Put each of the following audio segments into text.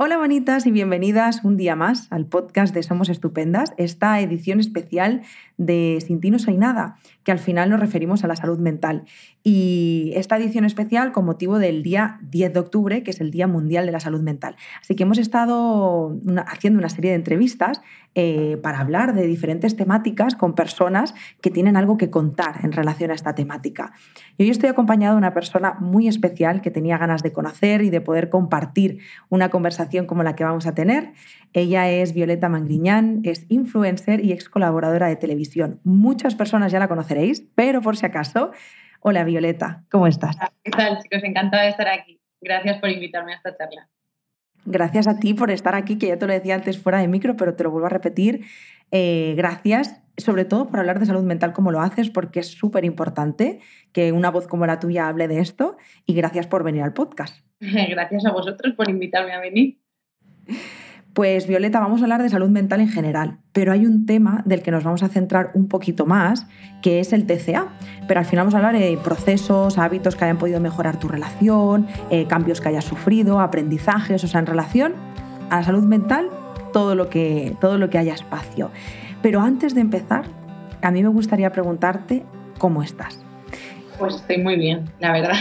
Hola bonitas y bienvenidas un día más al podcast de Somos Estupendas, esta edición especial de Sin ti no soy nada, que al final nos referimos a la salud mental. Y esta edición especial con motivo del día 10 de octubre, que es el Día Mundial de la Salud Mental. Así que hemos estado haciendo una serie de entrevistas eh, para hablar de diferentes temáticas con personas que tienen algo que contar en relación a esta temática. Y hoy estoy acompañado de una persona muy especial que tenía ganas de conocer y de poder compartir una conversación como la que vamos a tener. Ella es Violeta Mangriñán, es influencer y ex colaboradora de televisión. Muchas personas ya la conoceréis, pero por si acaso, hola Violeta, ¿cómo estás? ¿Qué tal, chicos? Encantada de estar aquí. Gracias por invitarme a esta charla. Gracias a ti por estar aquí, que ya te lo decía antes fuera de micro, pero te lo vuelvo a repetir. Eh, gracias, sobre todo por hablar de salud mental como lo haces, porque es súper importante que una voz como la tuya hable de esto. Y gracias por venir al podcast. Gracias a vosotros por invitarme a venir. Pues Violeta, vamos a hablar de salud mental en general, pero hay un tema del que nos vamos a centrar un poquito más, que es el TCA. Pero al final vamos a hablar de procesos, hábitos que hayan podido mejorar tu relación, eh, cambios que hayas sufrido, aprendizajes, o sea, en relación a la salud mental, todo lo que, todo lo que haya espacio. Pero antes de empezar, a mí me gustaría preguntarte cómo estás. Pues estoy muy bien, la verdad.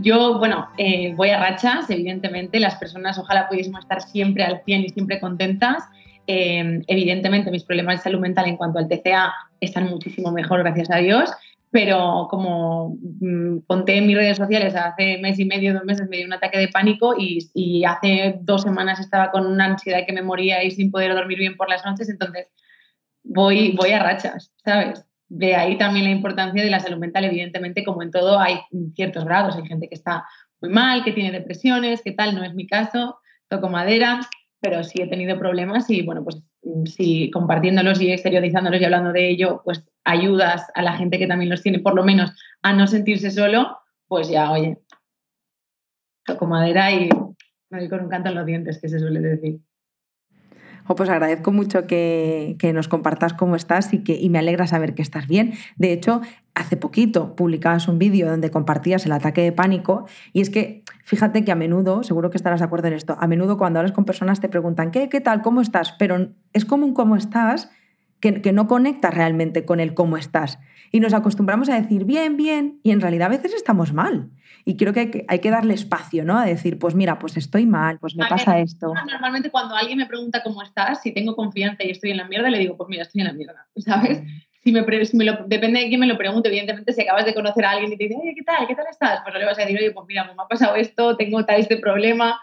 Yo, bueno, eh, voy a rachas, evidentemente, las personas ojalá pudiésemos estar siempre al 100 y siempre contentas. Eh, evidentemente, mis problemas de salud mental en cuanto al TCA están muchísimo mejor, gracias a Dios, pero como mm, conté en mis redes sociales, hace mes y medio, dos meses me dio un ataque de pánico y, y, hace dos semanas estaba con una ansiedad que me moría y sin poder dormir bien por las noches, entonces voy, voy a rachas, ¿sabes? De ahí también la importancia de la salud mental. Evidentemente, como en todo, hay ciertos grados. Hay gente que está muy mal, que tiene depresiones, que tal, no es mi caso, toco madera, pero sí he tenido problemas y bueno, pues si compartiéndolos y exteriorizándolos y hablando de ello, pues ayudas a la gente que también los tiene, por lo menos a no sentirse solo, pues ya, oye, toco madera y me doy con un canto en los dientes, que se suele decir pues agradezco mucho que, nos compartas cómo estás y, que, y me alegra saber que estás bien. De hecho, hace poquito publicabas un vídeo donde compartías el ataque de pánico y es que fíjate que a menudo, seguro que estarás de acuerdo en esto, a menudo cuando hablas con personas te preguntan, ¿qué, qué tal, cómo estás? Pero es como un cómo estás que, que no conecta realmente con el cómo estás. Y nos acostumbramos a decir bien, bien, y en realidad a veces estamos mal. Y creo que hay, que darle espacio, ¿no? A decir, pues mira, pues estoy mal, pues me pasa esto. Normalmente cuando alguien me pregunta cómo estás, si tengo confianza y estoy en la mierda, le digo, pues mira, estoy en la mierda, ¿sabes? Si me, depende de quién me lo pregunte, evidentemente, si acabas de conocer a alguien y te dice, oye, ¿qué tal? ¿Qué tal estás? Pues le vas a decir, oye, pues mira, me ha pasado esto, tengo tal este problema.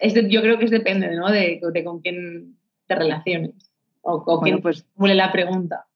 yo creo que es depende, ¿no? De, con quién te relaciones o quién pues, formule la pregunta.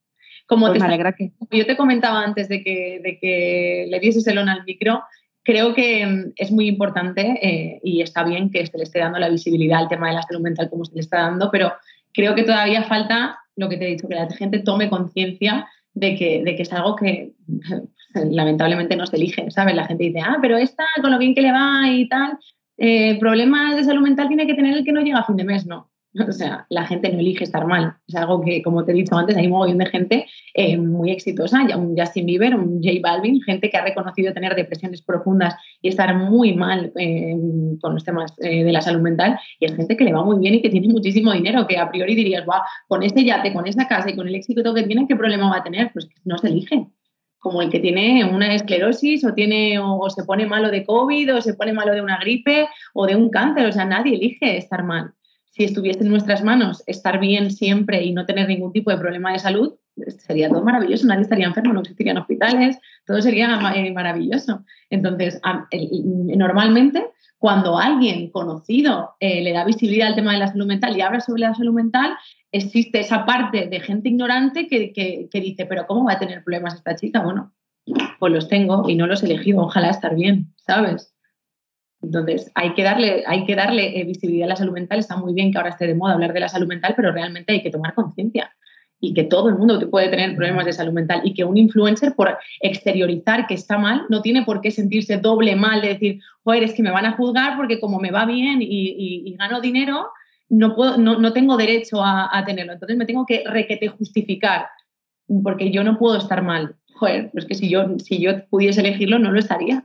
Como pues te, me alegra que... Yo te comentaba antes de que, de que le dieses el on al micro, creo que mm, es muy importante eh, y está bien que se le esté dando la visibilidad al tema de la salud mental como se le está dando, pero creo que todavía falta lo que te he dicho, que la gente tome conciencia de que, de que es algo que lamentablemente no se elige, ¿sabes? La gente dice, ah, pero esta con lo bien que le va y tal, eh, problemas de salud mental tiene que tener el que no llega a fin de mes, no. O sea, la gente no elige estar mal. Es algo que, como te he dicho antes, hay un montón de gente eh, muy exitosa, un Justin Bieber, un J Balvin, gente que ha reconocido tener depresiones profundas y estar muy mal eh, con los temas eh, de la salud mental. Y es gente que le va muy bien y que tiene muchísimo dinero, que a priori dirías, wow, con este yate, con esa casa y con el éxito que tiene, ¿qué problema va a tener? Pues no se elige como el que tiene una esclerosis o, tiene, o, se pone malo de COVID o se pone malo de una gripe o de un cáncer. O sea, nadie elige estar mal si estuviese en nuestras manos estar bien siempre y no tener ningún tipo de problema de salud, sería todo maravilloso, nadie estaría enfermo, no existirían hospitales, todo sería eh, maravilloso. Entonces, normalmente, cuando alguien conocido eh, le da visibilidad al tema de la salud mental y habla sobre la salud mental, existe esa parte de gente ignorante que, que dice, pero ¿cómo va a tener problemas esta chica? Bueno, pues los tengo y no los he elegido, ojalá estar bien, ¿sabes? Entonces, hay que darle, hay que darle eh, visibilidad a la salud mental. Está muy bien que ahora esté de moda hablar de la salud mental, pero realmente hay que tomar conciencia y que todo el mundo puede tener problemas de salud mental y que un influencer por exteriorizar que está mal no tiene por qué sentirse doble mal de decir, joder, es que me van a juzgar porque como me va bien y, gano dinero, no, puedo, no, tengo derecho a, tenerlo. Entonces me tengo que requete justificar porque yo no puedo estar mal. Joder, pues que si yo, si yo pudiese elegirlo no lo estaría.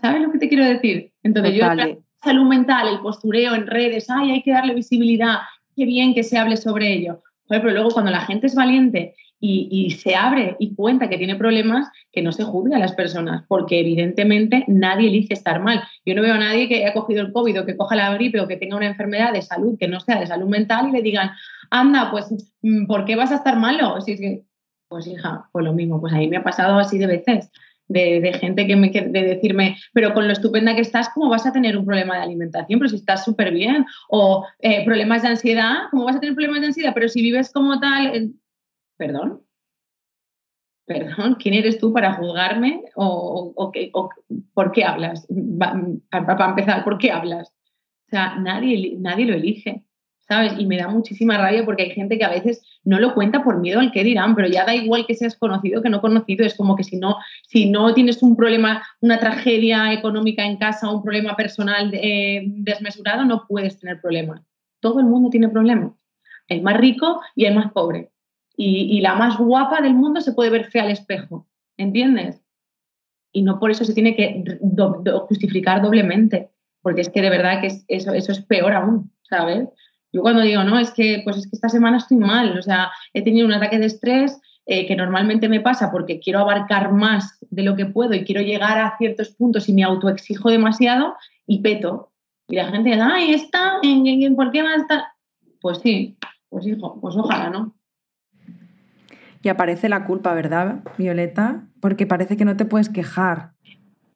¿Sabes lo que te quiero decir? Entonces yo salud mental, el postureo en redes, ay, hay que darle visibilidad, qué bien que se hable sobre ello. pero luego cuando la gente es valiente y, se abre y cuenta que tiene problemas, que no se juzgue a las personas, porque evidentemente nadie elige estar mal. Yo no veo a nadie que haya cogido el COVID o que coja la gripe o que tenga una enfermedad de salud que no sea de salud mental y le digan, anda, pues, mm, ¿por qué vas a estar malo? Si es que, pues hija, pues lo mismo, pues a mí me ha pasado así de veces. De, gente que me de decirme, pero con lo estupenda que estás, ¿cómo vas a tener un problema de alimentación? Pero si estás súper bien. O eh, problemas de ansiedad, ¿cómo vas a tener problemas de ansiedad? Pero si vives como tal, perdón, perdón, ¿quién eres tú para juzgarme o, por qué hablas? Para empezar, ¿por qué hablas? O sea, nadie, nadie lo elige, ¿sabes? Y me da muchísima rabia porque hay gente que a veces no lo cuenta por miedo al que dirán, pero ya da igual que seas conocido que no conocido, es como que si no, si no tienes un problema, una tragedia económica en casa, un problema personal eh, desmesurado, no puedes tener problemas. Todo el mundo tiene problemas. El más rico y el más pobre y, la más guapa del mundo se puede ver fea al espejo, ¿entiendes? Y no por eso se tiene que justificar doblemente, porque es que de verdad que eso, eso es peor aún, ¿sabes? Yo cuando digo, no, es que, pues es que esta semana estoy mal, o sea, he tenido un ataque de estrés eh, que normalmente me pasa porque quiero abarcar más de lo que puedo y quiero llegar a ciertos puntos y me autoexijo demasiado y peto. Y la gente dice, ay, está, ¿por qué va a estar? Pues sí, pues hijo, pues ojalá, ¿no? y aparece la culpa, ¿verdad, Violeta? Porque parece que no te puedes quejar.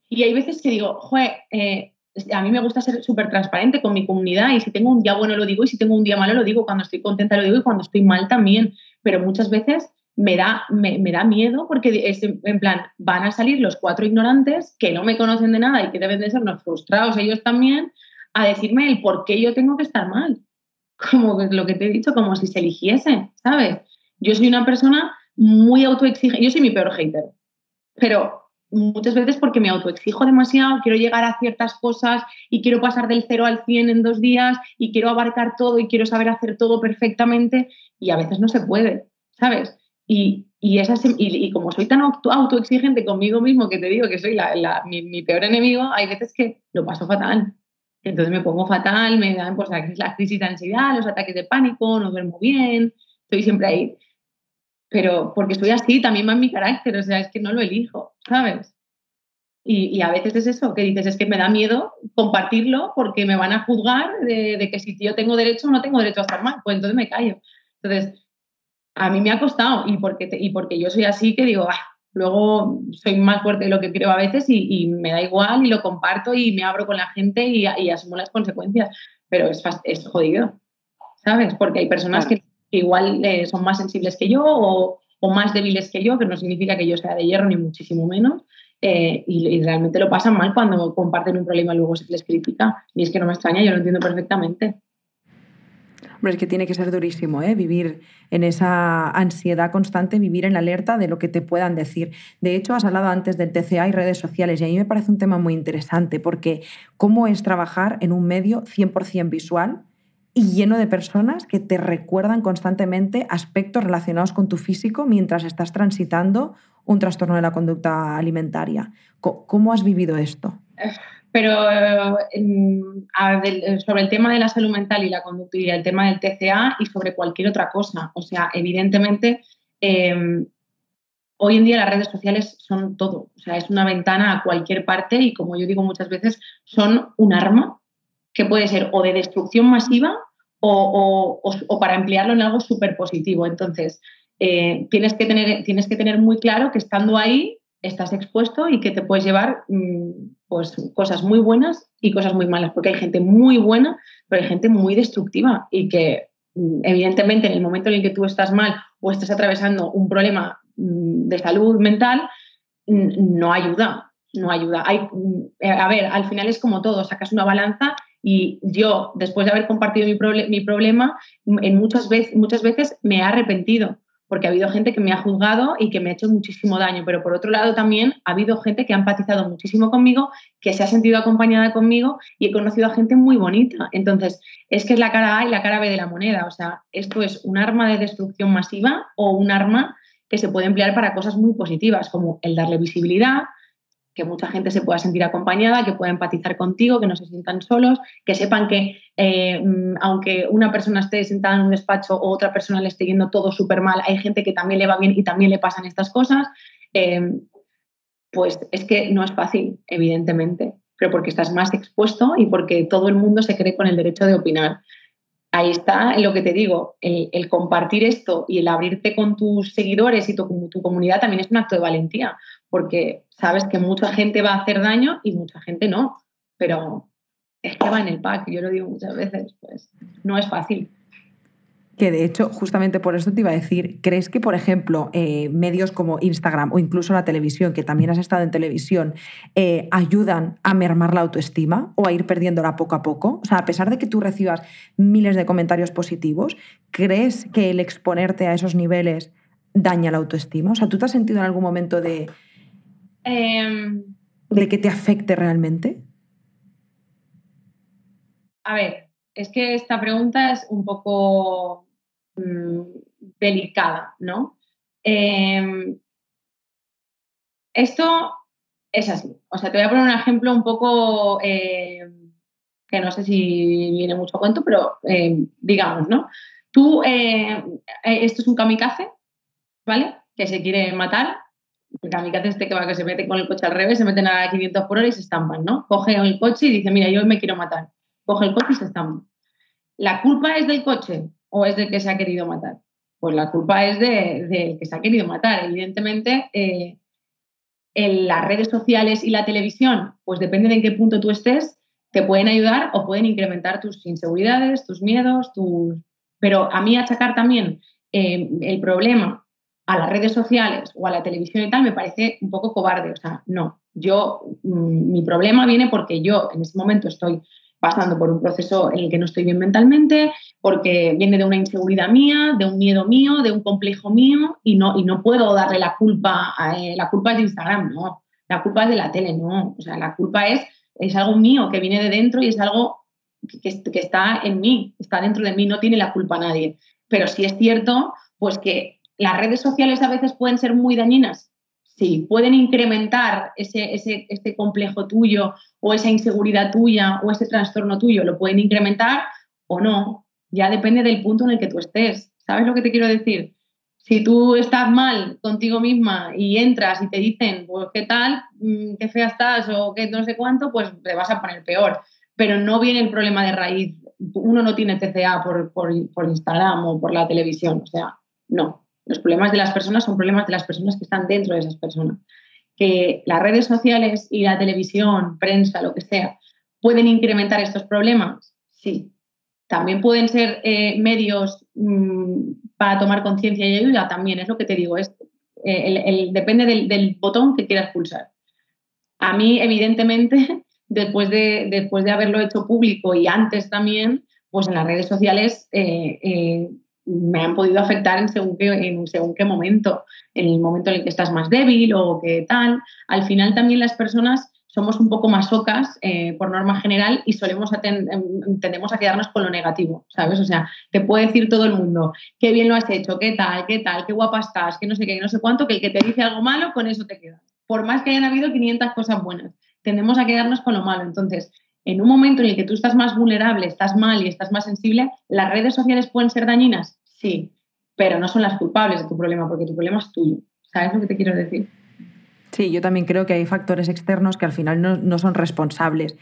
Y hay veces que digo, joder, eh, a mí me gusta ser súper transparente con mi comunidad y si tengo un día bueno lo digo y si tengo un día malo lo digo, cuando estoy contenta lo digo y cuando estoy mal también, pero muchas veces me da, me, da miedo porque es en plan, van a salir los cuatro ignorantes que no me conocen de nada y que deben de ser unos frustrados ellos también a decirme el por qué yo tengo que estar mal. Como lo que te he dicho, como si se eligiese, ¿sabes? Yo soy una persona muy autoexigente. Yo soy mi peor hater, pero muchas veces porque me autoexijo demasiado, quiero llegar a ciertas cosas y quiero pasar del 0 al 100 en dos días y quiero abarcar todo y quiero saber hacer todo perfectamente y a veces no se puede, ¿sabes? Y, y, y, como soy tan autoexigente conmigo mismo que te digo que soy la, mi, peor enemigo, hay veces que lo paso fatal. Entonces me pongo fatal, me dan pues, la crisis de ansiedad, los ataques de pánico, no duermo bien, estoy siempre ahí pero porque estoy así, también va en mi carácter, o sea, es que no lo elijo, ¿sabes? Y, a veces es eso, que dices, es que me da miedo compartirlo porque me van a juzgar de, que si yo tengo derecho o no tengo derecho a estar mal, pues entonces me callo. Entonces, a mí me ha costado y porque, y porque yo soy así que digo, ah, luego soy más fuerte de lo que creo a veces y, me da igual y lo comparto y me abro con la gente y, asumo las consecuencias, pero es, es jodido, ¿sabes? Porque hay personas que que igual eh, son más sensibles que yo o, más débiles que yo, que no significa que yo sea de hierro ni muchísimo menos. Eh, y, realmente lo pasan mal cuando comparten un problema y luego se les critica. Y es que no me extraña, yo lo entiendo perfectamente. Hombre, es que tiene que ser durísimo, ¿eh? Vivir en esa ansiedad constante, vivir en alerta de lo que te puedan decir. De hecho, has hablado antes del TCA y redes sociales y a mí me parece un tema muy interesante porque cómo es trabajar en un medio 100% visual y lleno de personas que te recuerdan constantemente aspectos relacionados con tu físico mientras estás transitando un trastorno de la conducta alimentaria. ¿Cómo has vivido esto? Pero sobre el tema de la salud mental y la conducta y el tema del TCA y sobre cualquier otra cosa. O sea, evidentemente, em, hoy en día las redes sociales son todo. O sea, es una ventana a cualquier parte y como yo digo muchas veces, son un arma que puede ser o de destrucción masiva o, para emplearlo en algo súper positivo. Entonces, eh, tienes, que tener, tienes que tener muy claro que estando ahí estás expuesto y que te puedes llevar mm, pues, cosas muy buenas y cosas muy malas, porque hay gente muy buena, pero hay gente muy destructiva y que mm, evidentemente en el momento en el que tú estás mal o estás atravesando un problema mm, de salud mental, no ayuda, no ayuda. Hay, a ver, al final es como todo, sacas una balanza y yo, después de haber compartido mi, mi problema, en muchas, veces, muchas veces me he arrepentido, porque ha habido gente que me ha juzgado y que me ha hecho muchísimo daño, pero por otro lado también ha habido gente que ha empatizado muchísimo conmigo, que se ha sentido acompañada conmigo y he conocido a gente muy bonita. Entonces, es que es la cara A y la cara B de la moneda. O sea, esto es un arma de destrucción masiva o un arma que se puede emplear para cosas muy positivas, como el darle visibilidad, que mucha gente se pueda sentir acompañada, que pueda empatizar contigo, que no se sientan solos, que sepan que eh, mm, aunque una persona esté sentada en un despacho o otra persona le esté yendo todo súper mal, hay gente que también le va bien y también le pasan estas cosas, eh, pues es que no es fácil, evidentemente, pero porque estás más expuesto y porque todo el mundo se cree con el derecho de opinar. Ahí está lo que te digo, el, compartir esto y el abrirte con tus seguidores y tu comunidad también es un acto de valentía, porque sabes que mucha gente va a hacer daño y mucha gente no, pero es que va en el pack, yo lo digo muchas veces, pues no es fácil. Que de hecho, justamente por eso te iba a decir, ¿crees que, por ejemplo, eh, medios como Instagram o incluso la televisión, que también has estado en televisión, eh, ayudan a mermar la autoestima o a ir perdiéndola poco a poco? O sea, a pesar de que tú recibas miles de comentarios positivos, ¿crees que el exponerte a esos niveles daña la autoestima? O sea, ¿tú te has sentido en algún momento de, Em, ¿De que te afecte realmente? A ver, es que esta pregunta es un poco mm, delicada, ¿no? Em, esto es así. O sea, te voy a poner un ejemplo un poco em, que no sé si viene mucho a cuento, pero digamos, ¿no? Tú, eh, esto es un kamikaze, ¿vale? Que se quiere matar kamikaze este que va que se mete con el coche al revés, se meten a 500 por hora y se estampan, ¿no? Coge el coche y dice, mira, yo me quiero matar. Coge el coche y se estampa. ¿La culpa es del coche o es del que se ha querido matar? Pues la culpa es del de, que se ha querido matar. Evidentemente, eh, en las redes sociales y la televisión, pues depende de en qué punto tú estés, te pueden ayudar o pueden incrementar tus inseguridades, tus miedos, tus... Pero a mí achacar también eh, el problema a las redes sociales o a la televisión y tal me parece un poco cobarde. O sea, no, yo, mm, mi problema viene porque yo en ese momento estoy pasando por un proceso en el que no estoy bien mentalmente, porque viene de una inseguridad mía, de un miedo mío, de un complejo mío y no, y no puedo darle la culpa, a, eh, la culpa es de Instagram, no, la culpa es de la tele, no, o sea, la culpa es, es algo mío que viene de dentro y es algo que, que está en mí, está dentro de mí, no tiene la culpa nadie. Pero sí es cierto, pues que ¿Las redes sociales a veces pueden ser muy dañinas? Sí, pueden incrementar ese, ese, complejo tuyo o esa inseguridad tuya o ese trastorno tuyo. Lo pueden incrementar o no. Ya depende del punto en el que tú estés. ¿Sabes lo que te quiero decir? Si tú estás mal contigo misma y entras y te dicen, pues qué tal, mm, qué fea estás o qué no sé cuánto, pues te vas a poner peor. Pero no viene el problema de raíz. Uno no tiene TCA por, por, por Instagram o por la televisión. O sea, no. Los problemas de las personas son problemas de las personas que están dentro de esas personas. Que las redes sociales y la televisión, prensa, lo que sea, pueden incrementar estos problemas, sí. También pueden ser eh, medios mm, para tomar conciencia y ayuda, también es lo que te digo, es, eh, depende del, botón que quieras pulsar. A mí, evidentemente, después de, después de haberlo hecho público y antes también, pues en las redes sociales eh, me han podido afectar en según, qué, en según qué momento, en el momento en el que estás más débil o qué tal. Al final también las personas somos un poco más ocas eh, por norma general y solemos em, tendemos a quedarnos con lo negativo, ¿sabes? O sea, te puede decir todo el mundo, qué bien lo has hecho, qué tal, qué tal, qué guapa estás, qué no sé qué, qué no sé cuánto, que el que te dice algo malo, con eso te quedas. Por más que hayan habido 500 cosas buenas, tendemos a quedarnos con lo malo. Entonces, en un momento en el que tú estás más vulnerable, estás mal y estás más sensible, ¿las redes sociales pueden ser dañinas? Sí, pero no son las culpables de tu problema, porque tu problema es tuyo. ¿Sabes lo que te quiero decir? Sí, yo también creo que hay factores externos que al final no, son responsables.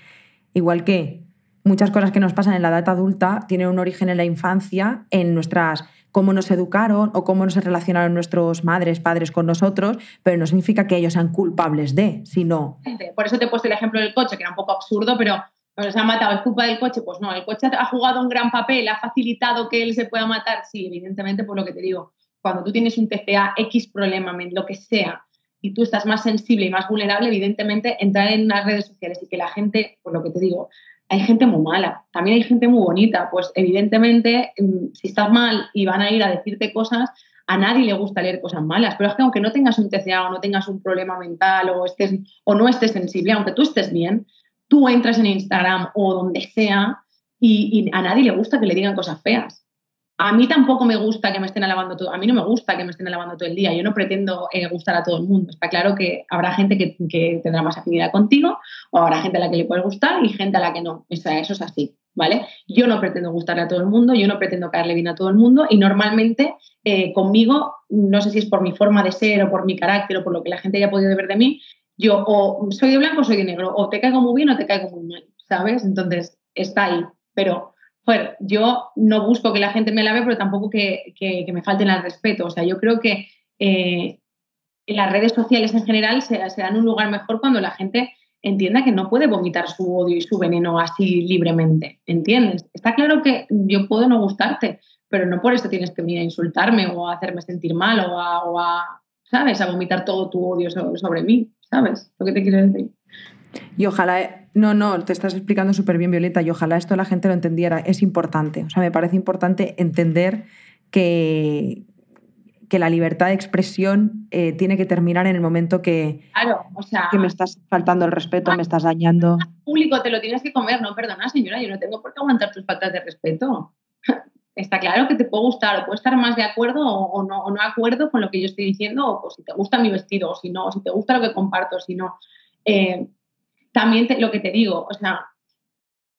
Igual que muchas cosas que nos pasan en la edad adulta tienen un origen en la infancia, en nuestras cómo nos educaron o cómo nos relacionaron nuestros madres, padres con nosotros, pero no significa que ellos sean culpables de, sino... Por eso te he puesto el ejemplo del coche, que era un poco absurdo, pero nos ha matado, ¿es culpa del coche? Pues no, el coche ha jugado un gran papel, ha facilitado que él se pueda matar. Sí, evidentemente, por lo que te digo, cuando tú tienes un TCA, X problema, lo que sea, y tú estás más sensible y más vulnerable, evidentemente, entrar en las redes sociales y que la gente, por lo que te digo, hay gente muy mala, también hay gente muy bonita, pues evidentemente, mm, si estás mal y van a ir a decirte cosas, a nadie le gusta leer cosas malas, pero es que aunque no tengas un TCA o no tengas un problema mental o, estés, o no estés sensible, aunque tú estés bien, tú entras en Instagram o donde sea y, a nadie le gusta que le digan cosas feas. a mí tampoco me gusta que me estén alabando todo, a mí no me gusta que me estén alabando todo el día, yo no pretendo eh, gustar a todo el mundo, está claro que habrá gente que, tendrá más afinidad contigo o habrá gente a la que le puede gustar y gente a la que no, eso es así, ¿vale? Yo no pretendo gustarle a todo el mundo, yo no pretendo caerle bien a todo el mundo y normalmente eh, conmigo, no sé si es por mi forma de ser o por mi carácter o por lo que la gente haya podido ver de mí, yo o soy de blanco o soy de negro, o te caigo muy bien o te caigo muy mal, ¿sabes? Entonces está ahí, pero joder, yo no busco que la gente me lave, pero tampoco que, me falten al respeto. O sea, yo creo que eh, las redes sociales en general se, dan un lugar mejor cuando la gente entienda que no puede vomitar su odio y su veneno así libremente, ¿entiendes? Está claro que yo puedo no gustarte, pero no por eso tienes que venir a insultarme o a hacerme sentir mal o a, ¿sabes?, a vomitar todo tu odio sobre mí, ¿sabes? Lo que te quiero decir. Y ojalá, no, no, te estás explicando súper bien, Violeta, y ojalá esto la gente lo entendiera. Es importante, o sea, me parece importante entender que, que la libertad de expresión eh, tiene que terminar en el momento que, claro, o sea, que me estás faltando el respeto, me estás dañando. Público, te lo tienes que comer, no, perdona, señora, yo no tengo por qué aguantar tus faltas de respeto. Está claro que te puede gustar o puede estar más de acuerdo o, no, o no acuerdo con lo que yo estoy diciendo, o, si te gusta mi vestido, o si no, o si te gusta lo que comparto, si no. Eh, también lo que te digo, o sea,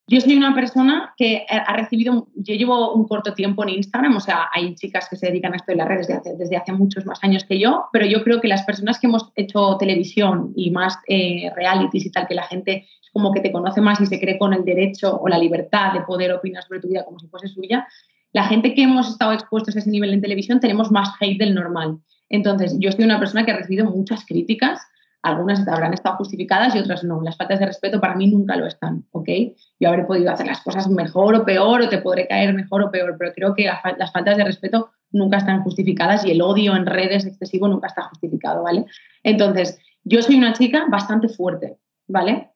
yo soy una persona que ha recibido, yo llevo un corto tiempo en Instagram, o sea, hay chicas que se dedican a esto en las redes desde hace, desde hace muchos más años que yo, pero yo creo que las personas que hemos hecho televisión y más eh, realities y tal, que la gente como que te conoce más y se cree con el derecho o la libertad de poder opinar sobre tu vida como si fuese suya, la gente que hemos estado expuestos a ese nivel en televisión tenemos más hate del normal. Entonces, yo soy una persona que ha recibido muchas críticas algunas habrán estado justificadas y otras no. Las faltas de respeto para mí nunca lo están, ¿ok? Yo habré podido hacer las cosas mejor o peor o te podré caer mejor o peor, pero creo que las faltas de respeto nunca están justificadas y el odio en redes excesivo nunca está justificado, ¿vale? Entonces, yo soy una chica bastante fuerte, ¿vale?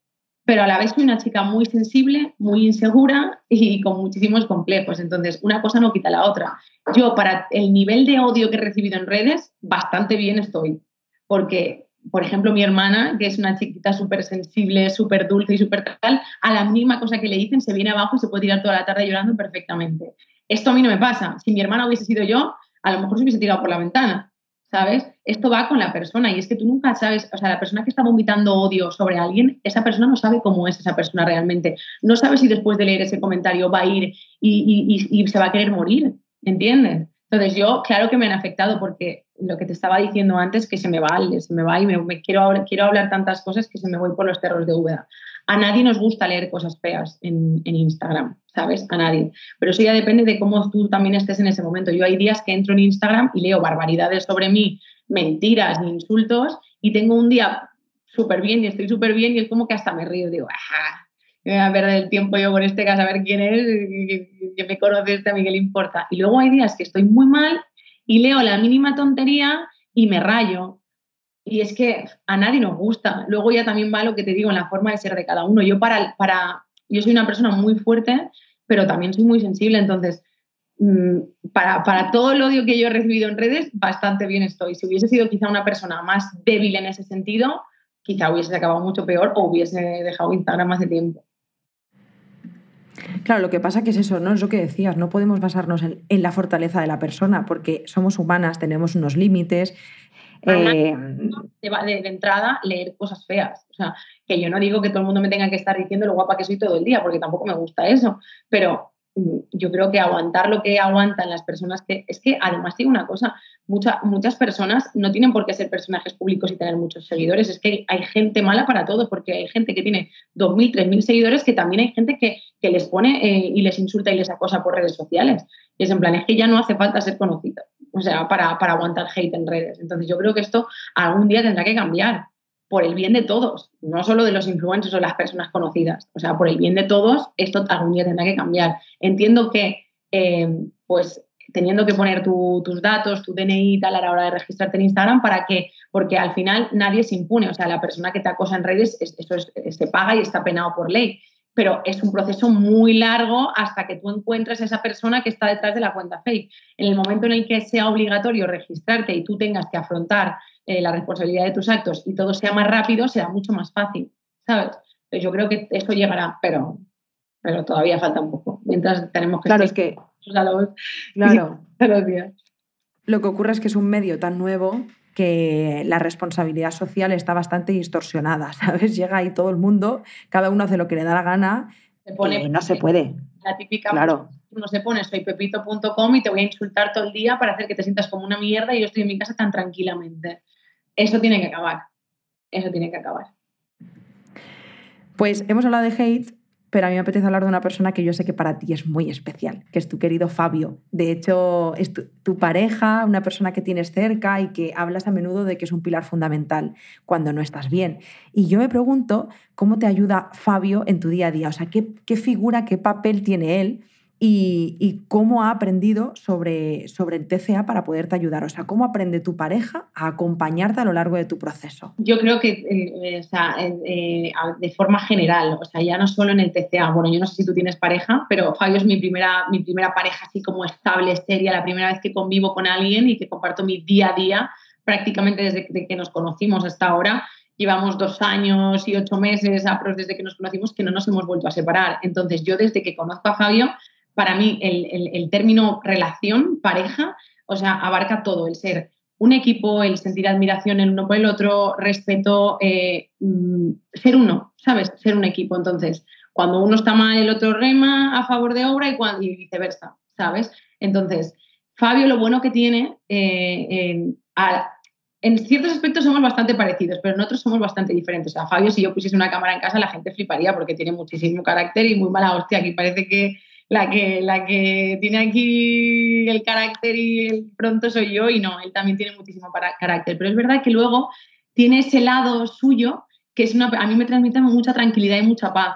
Pero a la vez soy una chica muy sensible, muy insegura y con muchísimos complejos. Entonces, una cosa no quita la otra. Yo, para el nivel de odio que he recibido en redes, bastante bien estoy. Porque por ejemplo, mi hermana, que es una chiquita súper sensible, súper dulce y súper tal, a la mínima cosa que le dicen se viene abajo y se puede tirar toda la tarde llorando perfectamente. Esto a mí no me pasa. Si mi hermana hubiese sido yo, a lo mejor se hubiese tirado por la ventana, ¿sabes? Esto va con la persona y es que tú nunca sabes, o sea, la persona que está vomitando odio sobre alguien, esa persona no sabe cómo es esa persona realmente. No sabe si después de leer ese comentario va a ir y, se va a querer morir, ¿entiendes? Entonces yo, claro que me han afectado porque lo que te estaba diciendo antes, que se me va, se me va y me, quiero, quiero hablar tantas cosas que se me voy por los terros de Úbeda. A nadie nos gusta leer cosas feas en, Instagram, ¿sabes? A nadie. Pero eso ya depende de cómo tú también estés en ese momento. Yo hay días que entro en Instagram y leo barbaridades sobre mí, mentiras insultos, y tengo un día súper bien y estoy súper bien y es como que hasta me río. Digo, ajá, me voy a perder el tiempo yo con este caso a ver quién es, que, me conoce este, a mí qué le importa. Y luego hay días que estoy muy mal y leo la mínima tontería y me rayo. Y es que a nadie nos gusta. Luego ya también va lo que te digo en la forma de ser de cada uno. Yo para, para yo soy una persona muy fuerte, pero también soy muy sensible, entonces mm, para, para, todo el odio que yo he recibido en redes, bastante bien estoy. Si hubiese sido quizá una persona más débil en ese sentido, quizá hubiese acabado mucho peor o hubiese dejado Instagram de tiempo. Claro, lo que pasa que es eso, ¿no? Es lo que decías, no podemos basarnos en, la fortaleza de la persona porque somos humanas, tenemos unos límites. Eh, de, entrada, leer cosas feas. O sea, que yo no digo que todo el mundo me tenga que estar diciendo lo guapa que soy todo el día, porque tampoco me gusta eso. Pero yo creo que aguantar lo que aguantan las personas que... Es que además digo una cosa, muchas personas no tienen por qué ser personajes públicos y tener muchos seguidores, es que hay gente mala para todo, porque hay gente que tiene 2.000, 3.000 seguidores, que también hay gente que, les pone eh, y les insulta y les acosa por redes sociales. Y es en plan, es que ya no hace falta ser conocido, o sea, para, para aguantar hate en redes. Entonces yo creo que esto algún día tendrá que cambiar por el bien de todos, no solo de los influencers o las personas conocidas. O sea, por el bien de todos, esto algún día tendrá que cambiar. Entiendo que, eh, pues, teniendo que poner tus datos, tu DNI y tal a la hora de registrarte en Instagram, ¿para qué? Porque al final nadie se impune. O sea, la persona que te acosa en redes, eso se paga y está penado por ley. Pero es un proceso muy largo hasta que tú encuentres a esa persona que está detrás de la cuenta fake. En el momento en el que sea obligatorio registrarte y tú tengas que afrontar eh, la responsabilidad de tus actos y todo sea más rápido, será mucho más fácil, ¿sabes? yo creo que esto llegará, pero, pero todavía falta un poco. Mientras tenemos que... Claro, es que a los, claro. a los días. Lo que ocurre es que es un medio tan nuevo que la responsabilidad social está bastante distorsionada, ¿sabes? Llega ahí todo el mundo, cada uno hace lo que le da la gana. Se pone, y no se puede. La típica, claro. uno se pone soy pepito.com y te voy a insultar todo el día para hacer que te sientas como una mierda y yo estoy en mi casa tan tranquilamente. Eso tiene que acabar. Eso tiene que acabar. Pues hemos hablado de hate, pero a mí me apetece hablar de una persona que yo sé que para ti es muy especial, que es tu querido Fabio. De hecho, es tu, pareja, una persona que tienes cerca y que hablas a menudo de que es un pilar fundamental cuando no estás bien. Y yo me pregunto cómo te ayuda Fabio en tu día a día, o sea, qué, figura, qué papel tiene él y, cómo ha aprendido sobre, sobre el TCA para poderte ayudar. O sea, cómo aprende tu pareja a acompañarte a lo largo de tu proceso. Yo creo que eh, o sea, eh, de forma general, o sea, ya no solo en el TCA. Bueno, yo no sé si tú tienes pareja, pero Fabio es mi primera, mi primera pareja así como estable, seria, la primera vez que convivo con alguien y que comparto mi día a día prácticamente desde que nos conocimos hasta ahora llevamos dos años y ocho meses desde que nos conocimos que no nos hemos vuelto a separar. Entonces, yo desde que conozco a Fabio, para mí el, término relación, pareja, o sea, abarca todo, el ser un equipo, el sentir admiración el uno por el otro, respeto, eh, mm, ser uno, ¿sabes? Ser un equipo. Entonces, cuando uno está mal, el otro rema a favor de obra y, cuando, viceversa, ¿sabes? Entonces, Fabio lo bueno que tiene, eh, en ciertos aspectos somos bastante parecidos, pero en otros somos bastante diferentes. O sea, Fabio, si yo pusiese una cámara en casa, la gente fliparía porque tiene muchísimo carácter y muy mala hostia. Aquí parece que la que, la que tiene aquí el carácter y el pronto soy yo y no, él también tiene muchísimo carácter. Pero es verdad que luego tiene ese lado suyo que es una, a mí me transmite mucha tranquilidad y mucha paz,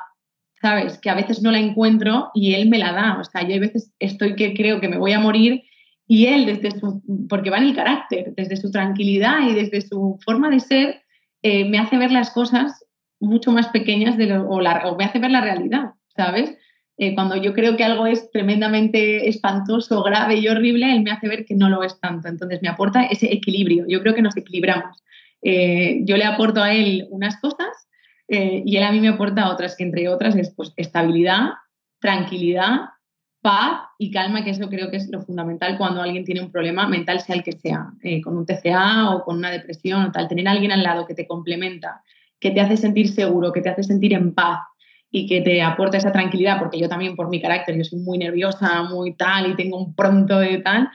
¿sabes? Que a veces no la encuentro y él me la da. O sea, yo a veces estoy que creo que me voy a morir y él desde su, porque va en el carácter, desde su tranquilidad y desde su forma de ser, eh, me hace ver las cosas mucho más pequeñas de o, o me hace ver la realidad, ¿sabes? Eh, cuando yo creo que algo es tremendamente espantoso, grave y horrible, él me hace ver que no lo es tanto. Entonces me aporta ese equilibrio. Yo creo que nos equilibramos. Eh, yo le aporto a él unas cosas eh, y él a mí me aporta otras, que entre otras es pues, estabilidad, tranquilidad, paz y calma, que eso creo que es lo fundamental cuando alguien tiene un problema mental, sea el que sea, con un TCA o con una depresión o tal. Tener a alguien al lado que te complementa, que te hace sentir seguro, que te hace sentir en paz, y que te aporta esa tranquilidad, porque yo también por mi carácter, yo soy muy nerviosa, muy tal y tengo un pronto de tal,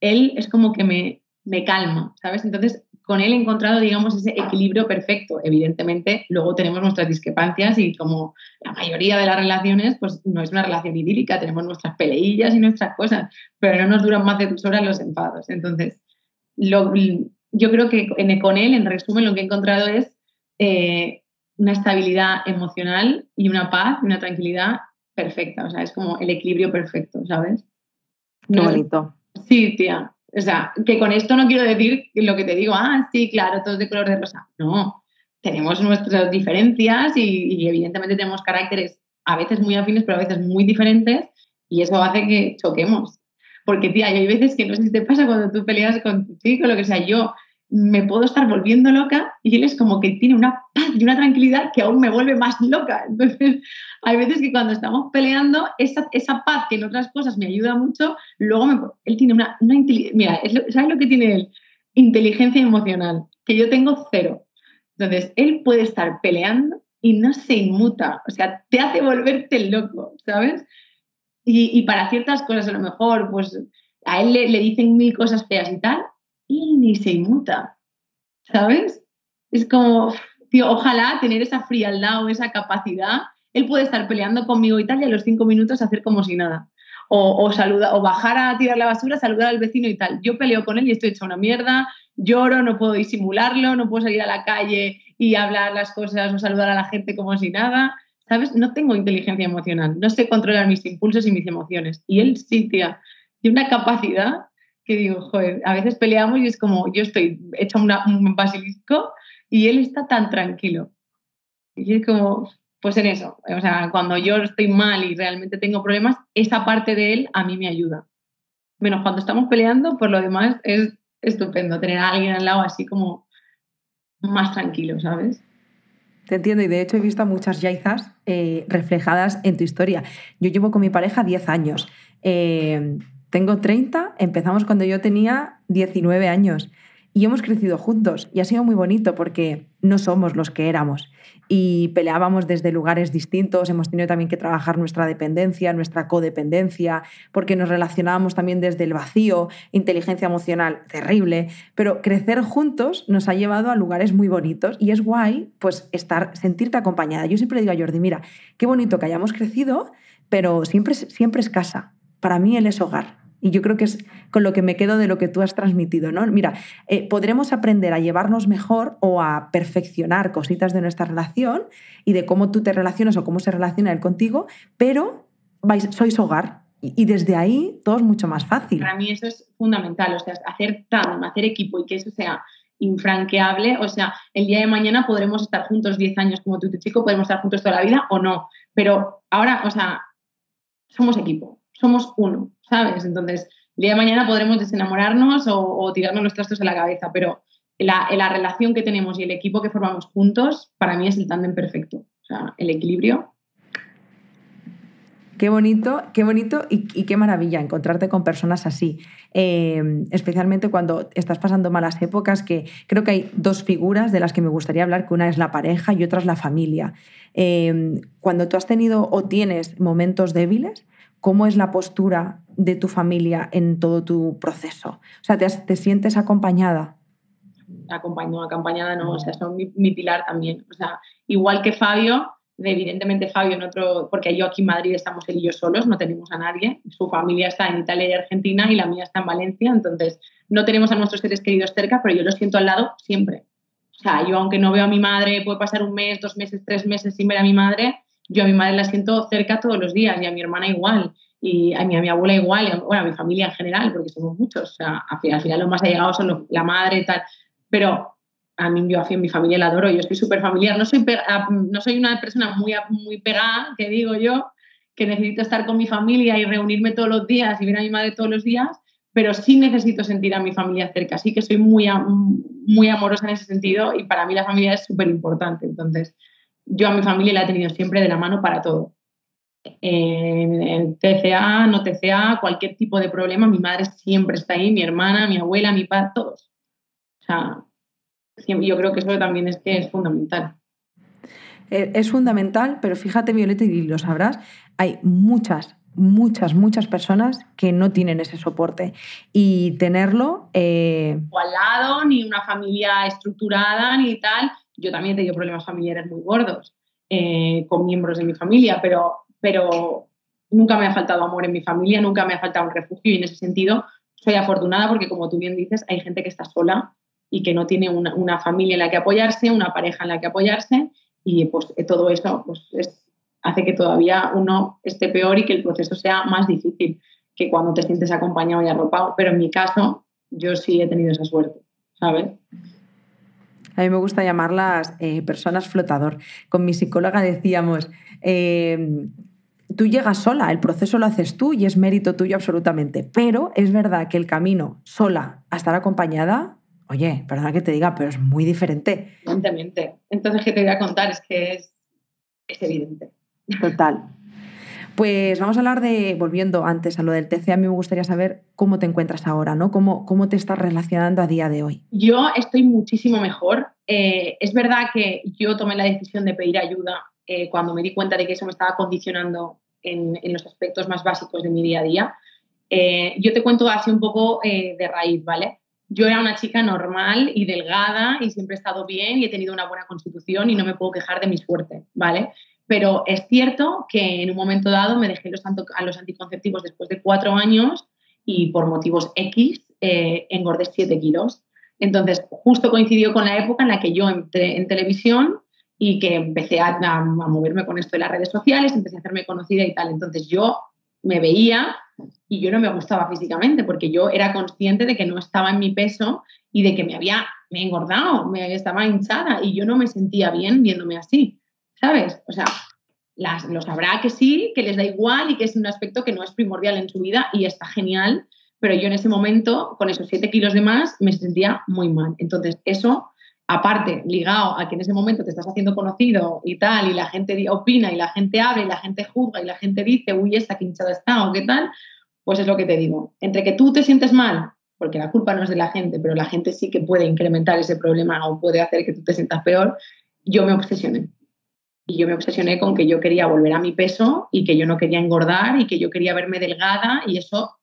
él es como que me, me calma, ¿sabes? Entonces, con él he encontrado, digamos, ese equilibrio perfecto. Evidentemente, luego tenemos nuestras discrepancias y como la mayoría de las relaciones, pues no es una relación idílica, tenemos nuestras peleillas y nuestras cosas, pero no nos duran más de dos horas los enfados. Entonces, lo, yo creo que con él, en resumen, lo que he encontrado es eh, una estabilidad emocional y una paz y una tranquilidad perfecta. O sea, es como el equilibrio perfecto, ¿sabes? Qué bonito. Sí, tía. O sea, que con esto no quiero decir lo que te digo, ah, sí, claro, todos de color de rosa. No, tenemos nuestras diferencias y, y evidentemente tenemos caracteres a veces muy afines, pero a veces muy diferentes y eso hace que choquemos. Porque, tía, hay veces que no sé si te pasa cuando tú peleas con tu chico, lo que sea, yo me puedo estar volviendo loca y él es como que tiene una paz y una tranquilidad que aún me vuelve más loca. Entonces, hay veces que cuando estamos peleando, esa, esa paz que en otras cosas me ayuda mucho, luego él tiene una, una Mira, ¿sabes lo que tiene él? Inteligencia emocional, que yo tengo cero. Entonces, él puede estar peleando y no se inmuta, o sea, te hace volverte loco, ¿sabes? Y, para ciertas cosas, a lo mejor, pues a él le, le dicen mil cosas feas y tal, y ni se inmuta, ¿sabes? Es como, tío, ojalá tener esa frialdad o esa capacidad. Él puede estar peleando conmigo y tal, y a los cinco minutos hacer como si nada. O, o, saluda, o bajar a tirar la basura, saludar al vecino y tal. Yo peleo con él y estoy hecha una mierda, lloro, no puedo disimularlo, no puedo salir a la calle y hablar las cosas o saludar a la gente como si nada. ¿Sabes? No tengo inteligencia emocional, no sé controlar mis impulsos y mis emociones. Y él sí, tía, tiene una capacidad que digo, joder, a veces peleamos y es como yo estoy hecha un basilisco y él está tan tranquilo. Y es como, pues en eso, o sea, cuando yo estoy mal y realmente tengo problemas, esa parte de él a mí me ayuda. Menos cuando estamos peleando, por lo demás es estupendo tener a alguien al lado así como más tranquilo, ¿sabes? Te entiendo y de hecho he visto a muchas yaizas eh, reflejadas en tu historia. Yo llevo con mi pareja 10 años. Eh, tengo 30, empezamos cuando yo tenía 19 años y hemos crecido juntos y ha sido muy bonito porque no somos los que éramos y peleábamos desde lugares distintos, hemos tenido también que trabajar nuestra dependencia, nuestra codependencia, porque nos relacionábamos también desde el vacío, inteligencia emocional terrible, pero crecer juntos nos ha llevado a lugares muy bonitos y es guay pues estar sentirte acompañada. Yo siempre digo a Jordi, mira, qué bonito que hayamos crecido, pero siempre siempre es casa. Para mí él es hogar. Y yo creo que es con lo que me quedo de lo que tú has transmitido, ¿no? Mira, eh, podremos aprender a llevarnos mejor o a perfeccionar cositas de nuestra relación y de cómo tú te relacionas o cómo se relaciona él contigo, pero sois hogar. Y, desde ahí todo es mucho más fácil. Para mí eso es fundamental, o sea, hacer tan, hacer equipo y que eso sea infranqueable, o sea, el día de mañana podremos estar juntos 10 años como tú y tu chico, podemos estar juntos toda la vida o no, pero ahora, o sea, somos equipo, somos uno, ¿sabes? Entonces, el día de mañana podremos desenamorarnos o, tirarnos los trastos a la cabeza, pero la, la, relación que tenemos y el equipo que formamos juntos, para mí es el tándem perfecto. O sea, el equilibrio. Qué bonito, qué bonito y, qué maravilla encontrarte con personas así. Eh, especialmente cuando estás pasando malas épocas, que creo que hay dos figuras de las que me gustaría hablar, que una es la pareja y otra es la familia. Eh, cuando tú has tenido o tienes momentos débiles, ¿cómo es la postura de tu familia en todo tu proceso? O sea, ¿te, te sientes acompañada? Acompaño, acompañada no, o sea, son mi, pilar también. O sea, igual que Fabio, evidentemente Fabio en otro, porque yo aquí en Madrid estamos él y yo solos, no tenemos a nadie, su familia está en Italia y Argentina y la mía está en Valencia, entonces no tenemos a nuestros seres queridos cerca, pero yo los siento al lado siempre. O sea, yo aunque no veo a mi madre, puede pasar un mes, dos meses, tres meses sin ver a mi madre, yo a mi madre la siento cerca todos los días y a mi hermana igual y a mi, a mi abuela igual, y bueno, a mi familia en general, porque somos muchos, o sea, al final, los más allegados son la madre y tal, pero a mí yo a mi familia la adoro, yo estoy súper familiar, no soy, no soy una persona muy, muy pegada, que digo yo, que necesito estar con mi familia y reunirme todos los días y ver a mi madre todos los días, pero sí necesito sentir a mi familia cerca, sí que soy muy, muy amorosa en ese sentido y para mí la familia es súper importante, entonces yo a mi familia la he tenido siempre de la mano para todo en TCA, no TCA, cualquier tipo de problema, mi madre siempre está ahí, mi hermana, mi abuela, mi padre, todos. O sea, yo creo que eso también es que es fundamental. Eh, es fundamental, pero fíjate, Violeta, y lo sabrás, hay muchas, muchas, muchas personas que no tienen ese soporte. Y tenerlo... Eh... O al lado, ni una familia estructurada, ni tal. Yo también he tenido problemas familiares muy gordos eh, con miembros de mi familia, pero pero nunca me ha faltado amor en mi familia, nunca me ha faltado un refugio y en ese sentido soy afortunada porque, como tú bien dices, hay gente que está sola y que no tiene una, familia en la que apoyarse, una pareja en la que apoyarse y pues todo eso pues, hace que todavía uno esté peor y que el proceso sea más difícil que cuando te sientes acompañado y arropado. Pero en mi caso, yo sí he tenido esa suerte, ¿sabes? A mí me gusta llamarlas eh, personas flotador. Con mi psicóloga decíamos, eh, tú llegas sola, el proceso lo haces tú y es mérito tuyo absolutamente. Pero es verdad que el camino sola a estar acompañada, oye, perdona que te diga, pero es muy diferente. Evidentemente. Entonces, ¿qué te voy a contar? Es que es, es evidente. Total. Pues vamos a hablar de, volviendo antes a lo del TC, a mí me gustaría saber cómo te encuentras ahora, ¿no? ¿Cómo, cómo te estás relacionando a día de hoy? Yo estoy muchísimo mejor. Eh, es verdad que yo tomé la decisión de pedir ayuda eh, cuando me di cuenta de que eso me estaba condicionando en, los aspectos más básicos de mi día a día. Eh, yo te cuento así un poco de raíz, ¿vale? Yo era una chica normal y delgada y siempre he estado bien y he tenido una buena constitución y no me puedo quejar de mi suerte, ¿vale? Pero es cierto que en un momento dado me dejé los, a los anticonceptivos después de cuatro años y por motivos X eh, engordé 7 kilos. Entonces, justo coincidió con la época en la que yo entré en televisión y que empecé a, a, moverme con esto de las redes sociales, empecé a hacerme conocida y tal. Entonces, yo me veía y yo no me gustaba físicamente porque yo era consciente de que no estaba en mi peso y de que me había me engordado, me estaba hinchada y yo no me sentía bien viéndome así. ¿Sabes? O sea, las, lo sabrá que sí, que les da igual y que es un aspecto que no es primordial en su vida y está genial, pero yo en ese momento, con esos 7 kilos de más, me sentía muy mal. Entonces, eso aparte, ligado a que en ese momento te estás haciendo conocido y tal, y la gente opina, y la gente habla, y la gente juzga, y la gente dice, uy, esta que hinchada está, o qué tal, pues es lo que te digo. Entre que tú te sientes mal, porque la culpa no es de la gente, pero la gente sí que puede incrementar ese problema o puede hacer que tú te sientas peor, yo me obsesioné. Y yo me obsesioné con que yo quería volver a mi peso y que yo no quería engordar y que yo quería verme delgada y eso,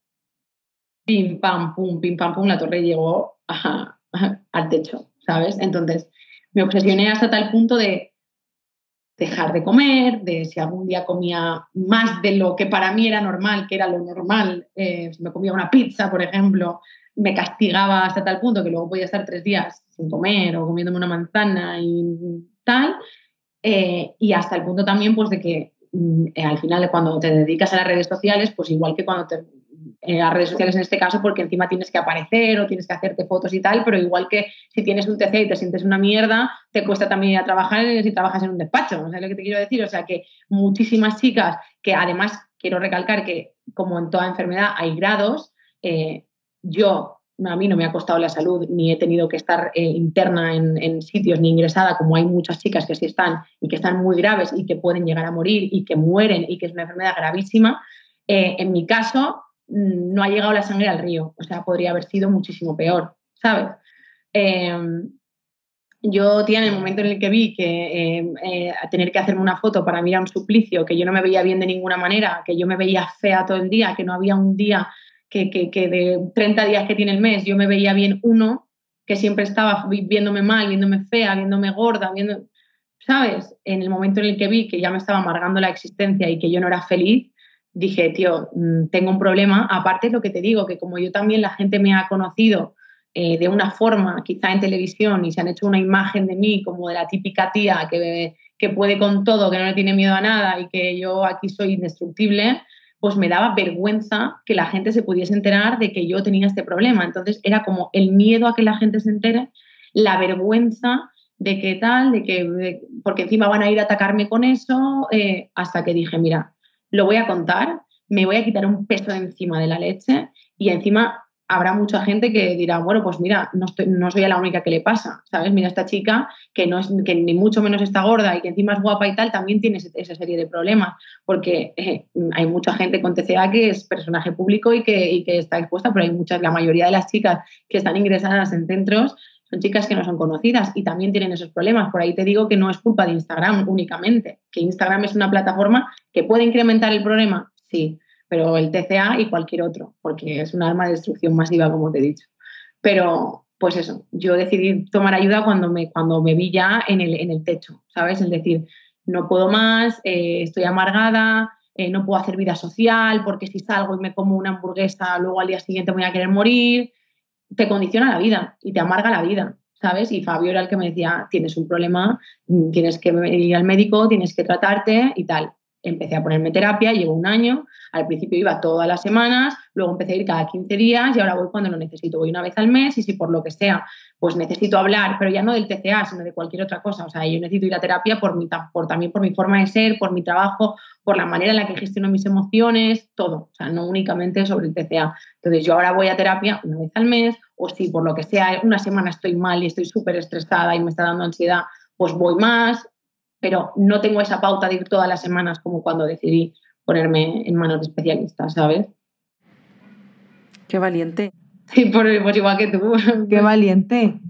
pim, pam, pum, pim, pam, pum, la torre llegó al techo. ¿sabes? Entonces, me obsesioné hasta tal punto de dejar de comer, de si algún día comía más de lo que para mí era normal, que era lo normal, eh, si me comía una pizza, por ejemplo, me castigaba hasta tal punto que luego podía estar tres días sin comer o comiéndome una manzana y tal. Eh, y hasta el punto también pues de que mm, al final cuando te dedicas a las redes sociales, pues igual que cuando te en las redes sociales en este caso, porque encima tienes que aparecer o tienes que hacerte fotos y tal, pero igual que si tienes un TC y te sientes una mierda, te cuesta también ir a trabajar si trabajas en un despacho, ¿sabes lo que te quiero decir? O sea, que muchísimas chicas, que además quiero recalcar que como en toda enfermedad hay grados, eh, yo, a mí no me ha costado la salud, ni he tenido que estar eh, interna en, sitios, ni ingresada, como hay muchas chicas que sí están y que están muy graves y que pueden llegar a morir y que mueren y que es una enfermedad gravísima. Eh, en mi caso, Mm, no ha llegado la sangre al río, o sea, podría haber sido muchísimo peor, ¿sabes? Em, yo, tía, en el momento en el que vi que em, eh, tener que hacerme una foto para era un suplicio, que yo no me veía bien de ninguna manera, que yo me veía fea todo el día, que no había un día que, de 30 días que tiene el mes yo me veía bien uno, que siempre estaba viéndome mal, viéndome fea, viéndome gorda, viendo, ¿sabes? En el momento en el que vi que ya me estaba amargando la existencia y que yo no era feliz, dije, tío, mm, tengo un problema. Aparte es lo que te digo, que como yo también la gente me ha conocido eh, de una forma, quizá en televisión, y se han hecho una imagen de mí como de la típica tía que, que puede con todo, que no le tiene miedo a nada y que yo aquí soy indestructible, pues me daba vergüenza que la gente se pudiese enterar de que yo tenía este problema. Entonces era como el miedo a que la gente se entere, la vergüenza de que tal, de que, porque encima van a ir a atacarme con eso, eh, hasta que dije, mira, lo voy a contar, me voy a quitar un peso encima de la leche y encima habrá mucha gente que dirá, bueno, pues mira, no, no soy la única que le pasa, ¿sabes? Mira, esta chica que, no es, que ni mucho menos está gorda y que encima es guapa y tal, también tiene esa serie de problemas, porque eh, hay mucha gente con TCA que es personaje público y que, y que está expuesta, pero hay muchas, la mayoría de las chicas que están ingresadas en centros son chicas que no son conocidas y también tienen esos problemas. Por ahí te digo que no es culpa de Instagram únicamente, que Instagram es una plataforma que puede incrementar el problema, sí, pero el TCA y cualquier otro, porque es un arma de destrucción masiva, como te he dicho. Pero, pues eso, yo decidí tomar ayuda cuando me, cuando me vi ya en el, en el techo, ¿sabes? Es decir, no puedo más, eh, estoy amargada, eh, no puedo hacer vida social, porque si salgo y me como una hamburguesa, luego al día siguiente voy a querer morir, te condiciona la vida y te amarga la vida, ¿sabes? Y Fabio era el que me decía, tienes un problema, mm, tienes que ir al médico, tienes que tratarte y tal. Empecé a ponerme terapia, llevo un año, al principio iba todas las semanas, luego empecé a ir cada 15 días y ahora voy cuando lo necesito, voy una vez al mes y si por lo que sea, pues necesito hablar, pero ya no del TCA, sino de cualquier otra cosa. O sea, yo necesito ir a terapia por, mi, por también por mi forma de ser, por mi trabajo, por la manera en la que gestiono mis emociones, todo. O sea, no únicamente sobre el TCA. Entonces yo ahora voy a terapia una vez al mes o si por lo que sea una semana estoy mal y estoy súper estresada y me está dando ansiedad, pues voy más, pero no tengo esa pauta de ir todas las semanas como cuando decidí ponerme en manos de especialistas, ¿sabes? Qué valiente. Sí, pues igual que tú. Qué valiente.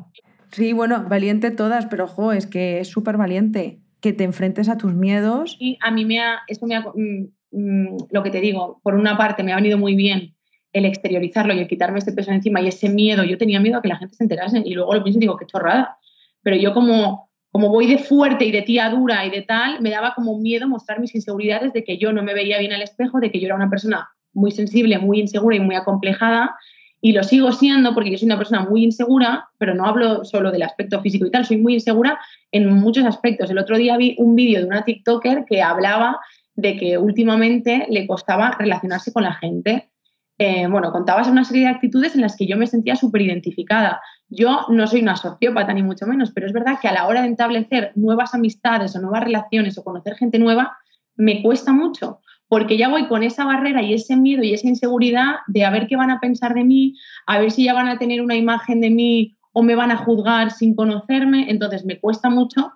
Sí, bueno, valiente todas, pero ojo, es que es súper valiente que te enfrentes a tus miedos. Y a mí me ha, eso me ha, mm, mm, lo que te digo, por una parte me ha venido muy bien el exteriorizarlo y el quitarme este peso encima y ese miedo, yo tenía miedo a que la gente se enterase y luego lo pienso y digo, qué chorrada. Pero yo como como voy de fuerte y de tía dura y de tal, me daba como miedo mostrar mis inseguridades de que yo no me veía bien al espejo, de que yo era una persona muy sensible, muy insegura y muy acomplejada. Y lo sigo siendo porque yo soy una persona muy insegura, pero no hablo solo del aspecto físico y tal, soy muy insegura en muchos aspectos. El otro día vi un vídeo de una TikToker que hablaba de que últimamente le costaba relacionarse con la gente. Eh, bueno, contabas una serie de actitudes en las que yo me sentía súper identificada. Yo no soy una sociópata ni mucho menos, pero es verdad que a la hora de establecer nuevas amistades o nuevas relaciones o conocer gente nueva, me cuesta mucho, porque ya voy con esa barrera y ese miedo y esa inseguridad de a ver qué van a pensar de mí, a ver si ya van a tener una imagen de mí o me van a juzgar sin conocerme, entonces me cuesta mucho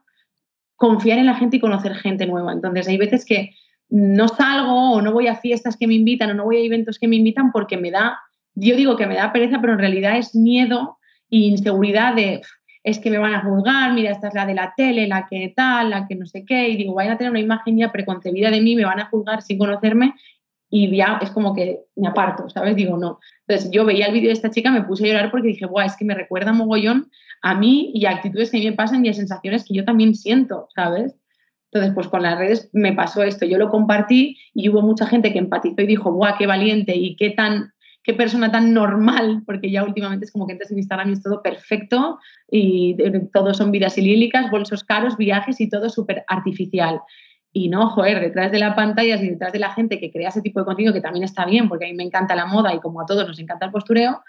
confiar en la gente y conocer gente nueva. Entonces hay veces que no salgo o no voy a fiestas que me invitan o no voy a eventos que me invitan porque me da, yo digo que me da pereza, pero en realidad es miedo inseguridad de es que me van a juzgar, mira, esta es la de la tele, la que tal, la que no sé qué, y digo, vayan a tener una imagen ya preconcebida de mí, me van a juzgar sin conocerme y ya es como que me aparto, ¿sabes? Digo, no. Entonces yo veía el vídeo de esta chica, me puse a llorar porque dije, guau, es que me recuerda mogollón a mí y a actitudes que a mí me pasan y a sensaciones que yo también siento, ¿sabes? Entonces, pues con las redes me pasó esto, yo lo compartí y hubo mucha gente que empatizó y dijo, guau, qué valiente y qué tan qué persona tan normal, porque ya últimamente es como que entras en Instagram y es todo perfecto y todo son vidas ilílicas, bolsos caros, viajes y todo súper artificial. Y no, joder, detrás de la pantalla y detrás de la gente que crea ese tipo de contenido, que también está bien, porque a mí me encanta la moda y como a todos nos encanta el postureo,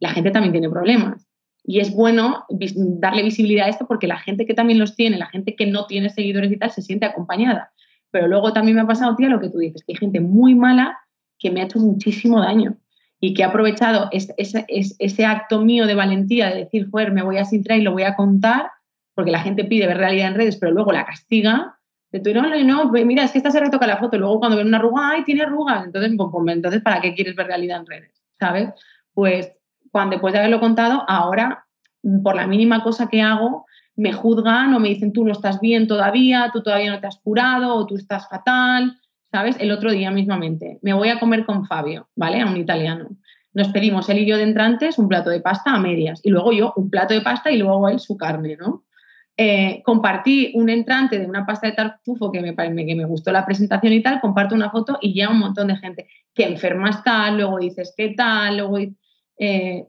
la gente también tiene problemas. Y es bueno darle visibilidad a esto porque la gente que también los tiene, la gente que no tiene seguidores y tal, se siente acompañada. Pero luego también me ha pasado, tía, lo que tú dices, que hay gente muy mala que me ha hecho muchísimo daño y que ha aprovechado ese, ese, acto mío de valentía de decir, joder, me voy a Sintra y lo voy a contar, porque la gente pide ver realidad en redes, pero luego la castiga de no, no, pues mira, es que esta se retoca la foto, luego cuando ven una arruga, ay, tiene arrugas, entonces, pues, pues, entonces, ¿para qué quieres ver realidad en redes? ¿Sabes? Pues cuando después de haberlo contado, ahora, por la mínima cosa que hago, me juzgan o me dicen, tú no estás bien todavía, tú todavía no te has curado, o tú estás fatal, ¿sabes? El otro día mismamente, me voy a comer con Fabio, ¿vale? A un italiano. Nos pedimos él y yo de entrantes un plato de pasta a medias y luego yo un plato de pasta y luego él su carne, ¿no? Eh, compartí un entrante de una pasta de tartufo que me, que me gustó la presentación y tal, comparto una foto y ya un montón de gente que enferma está, luego dices, ¿qué tal? Luego, eh,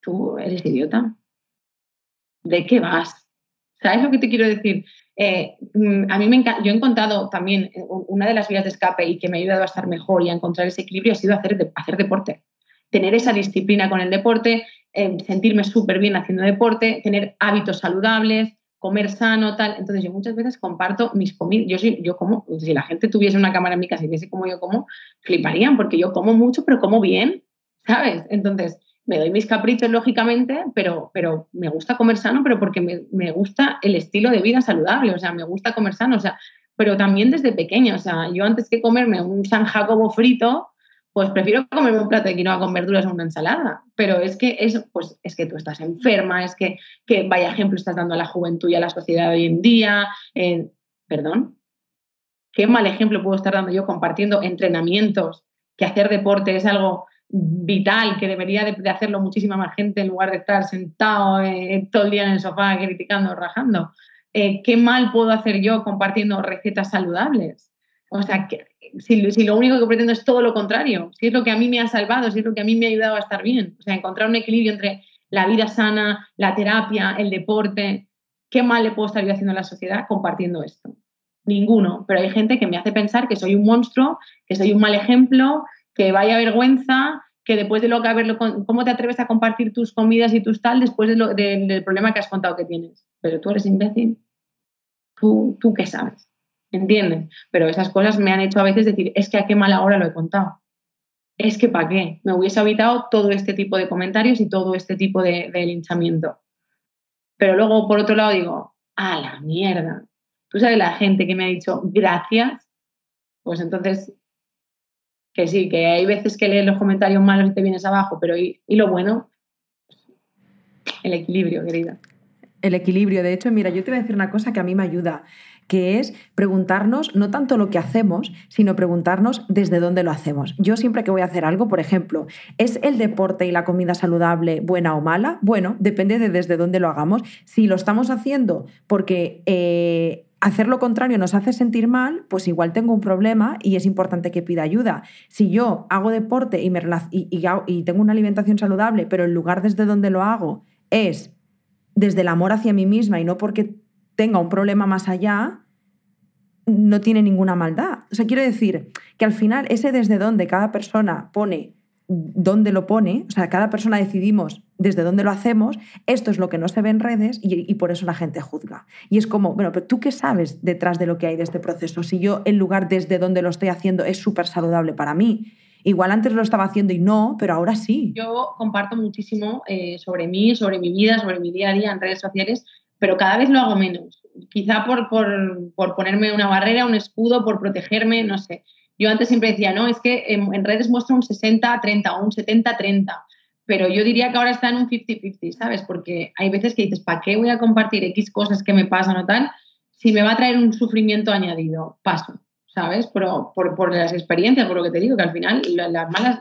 tú eres idiota. ¿De qué vas? ¿Sabes lo que te quiero decir? Eh, mm, a mí me yo he encontrado también una de las vías de escape y que me ha ayudado a estar mejor y a encontrar ese equilibrio ha sido hacer, hacer deporte. Tener esa disciplina con el deporte, sentirme súper bien haciendo deporte, tener hábitos saludables, comer sano, tal. Entonces yo muchas veces comparto mis comidas. Yo, yo como, si la gente tuviese una cámara en mi casa y viese cómo yo como, fliparían porque yo como mucho, pero como bien, ¿sabes? Entonces me doy mis caprichos, lógicamente, pero, pero me gusta comer sano, pero porque me, me gusta el estilo de vida saludable, o sea, me gusta comer sano, o sea, pero también desde pequeña, o sea, yo antes que comerme un San Jacobo frito, pues prefiero comerme un plato de quinoa con verduras o una ensalada. Pero es que, es, pues, es que tú estás enferma, es que, que vaya ejemplo estás dando a la juventud y a la sociedad hoy en día. Perdón, ¿qué mal ejemplo puedo estar dando yo compartiendo entrenamientos? Que hacer deporte es algo vital, que debería de, hacerlo muchísima más gente en lugar de estar sentado eh, todo el día en el sofá criticando, rajando. Eh, ¿Qué mal puedo hacer yo compartiendo recetas saludables? O sea, que, si, lo único que pretendo es todo lo contrario, si es lo que a mí me ha salvado, si es lo que a mí me ha ayudado a estar bien, o sea, encontrar un equilibrio entre la vida sana, la terapia, el deporte, ¿qué mal le puedo estar yo haciendo a la sociedad compartiendo esto? Ninguno, pero hay gente que me hace pensar que soy un monstruo, que soy un mal ejemplo, que vaya vergüenza, que después de lo que haberlo, ¿cómo te atreves a compartir tus comidas y tus tal después del problema que has contado que tienes? Pero tú eres imbécil. ¿Tú, tú qué sabes? ¿entienden? Pero esas cosas me han hecho a veces decir, es que a qué mala hora lo he contado. Es que para qué. Me hubiese evitado todo este tipo de comentarios y todo este tipo de, linchamiento. Pero luego, por otro lado, digo, a la mierda. Tú sabes la gente que me ha dicho gracias, pues entonces, que sí, que hay veces que lees los comentarios malos y te vienes abajo, pero ¿y, y lo bueno? El equilibrio, querida. El equilibrio. De hecho, mira, yo te voy a decir una cosa que a mí me ayuda que es preguntarnos no tanto lo que hacemos, sino preguntarnos desde dónde lo hacemos. Yo siempre que voy a hacer algo, por ejemplo, ¿es el deporte y la comida saludable buena o mala? Bueno, depende de desde dónde lo hagamos. Si lo estamos haciendo porque... Eh, hacer lo contrario nos hace sentir mal, pues igual tengo un problema y es importante que pida ayuda. Si yo hago deporte y, me y, tengo una alimentación saludable, pero el lugar desde donde lo hago es desde el amor hacia mí misma y no porque tenga un problema más allá, no tiene ninguna maldad. O sea, quiero decir que al final ese desde donde cada persona pone dónde lo pone, o sea, cada persona decidimos desde dónde lo hacemos, esto es lo que no se ve en redes y, por eso la gente juzga. Y es como, bueno, pero tú qué sabes detrás de lo que hay de este proceso, si yo el lugar desde donde lo estoy haciendo es súper saludable para mí Igual antes lo estaba haciendo y no, pero ahora sí. Yo comparto muchísimo eh, sobre mí, sobre mi vida, sobre mi día a día en redes sociales, pero cada vez lo hago menos. Quizá por, por, ponerme una barrera, un escudo, por protegerme, no sé. Yo antes siempre decía, no, es que en, redes muestra un 60-30 o un 70-30 pero yo diría que ahora está en un 50-50, ¿sabes? Porque hay veces que dices, ¿para qué voy a compartir X cosas que me pasan o tal? Si me va a traer un sufrimiento añadido, paso. ¿sabes? Pero por, las experiencias, por lo que te digo, que al final las malas,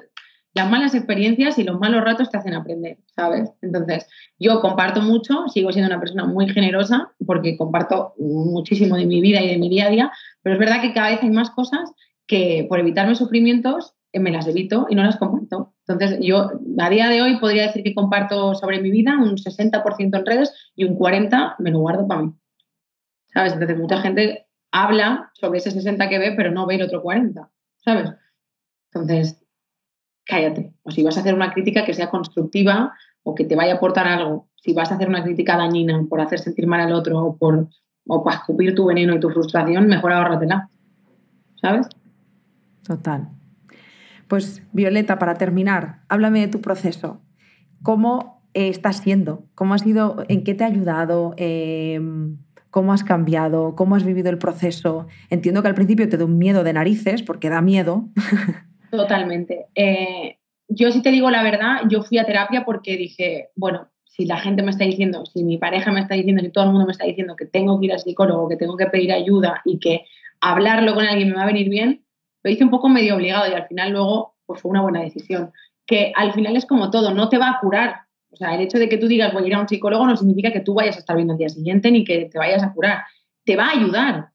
las malas experiencias y los malos ratos te hacen aprender, ¿sabes? Entonces, yo comparto mucho, sigo siendo una persona muy generosa porque comparto muchísimo de mi vida y de mi día a día, pero es verdad que cada vez hay más cosas que por evitarme sufrimientos eh, me las evito y no las comparto. Entonces, yo a día de hoy podría decir que comparto sobre mi vida un 60% en redes y un 40% me lo guardo para mí. ¿Sabes? Entonces, mucha gente habla sobre ese 60 que ve, pero no ve el otro 40, ¿sabes? Entonces, cállate. O si vas a hacer una crítica que sea constructiva o que te vaya a aportar algo, si vas a hacer una crítica dañina por hacer sentir mal al otro o, por, o para escupir tu veneno y tu frustración, mejor ahórratela, ¿sabes? Total. Pues Violeta, para terminar, háblame de tu proceso. ¿Cómo estás siendo? ¿Cómo ha sido? ¿En qué te ha ayudado? Eh, cómo has cambiado, cómo has vivido el proceso. Entiendo que al principio te da un miedo de narices, porque da miedo. Totalmente. Eh, yo si te digo la verdad, yo fui a terapia porque dije, bueno, si la gente me está diciendo, si mi pareja me está diciendo, si todo el mundo me está diciendo que tengo que ir al psicólogo, que tengo que pedir ayuda y que hablarlo con alguien me va a venir bien, lo hice un poco medio obligado y al final luego pues fue una buena decisión. Que al final es como todo, no te va a curar, o sea, el hecho de que tú digas voy a ir a un psicólogo no significa que tú vayas a estar bien al día siguiente ni que te vayas a curar. Te va a ayudar.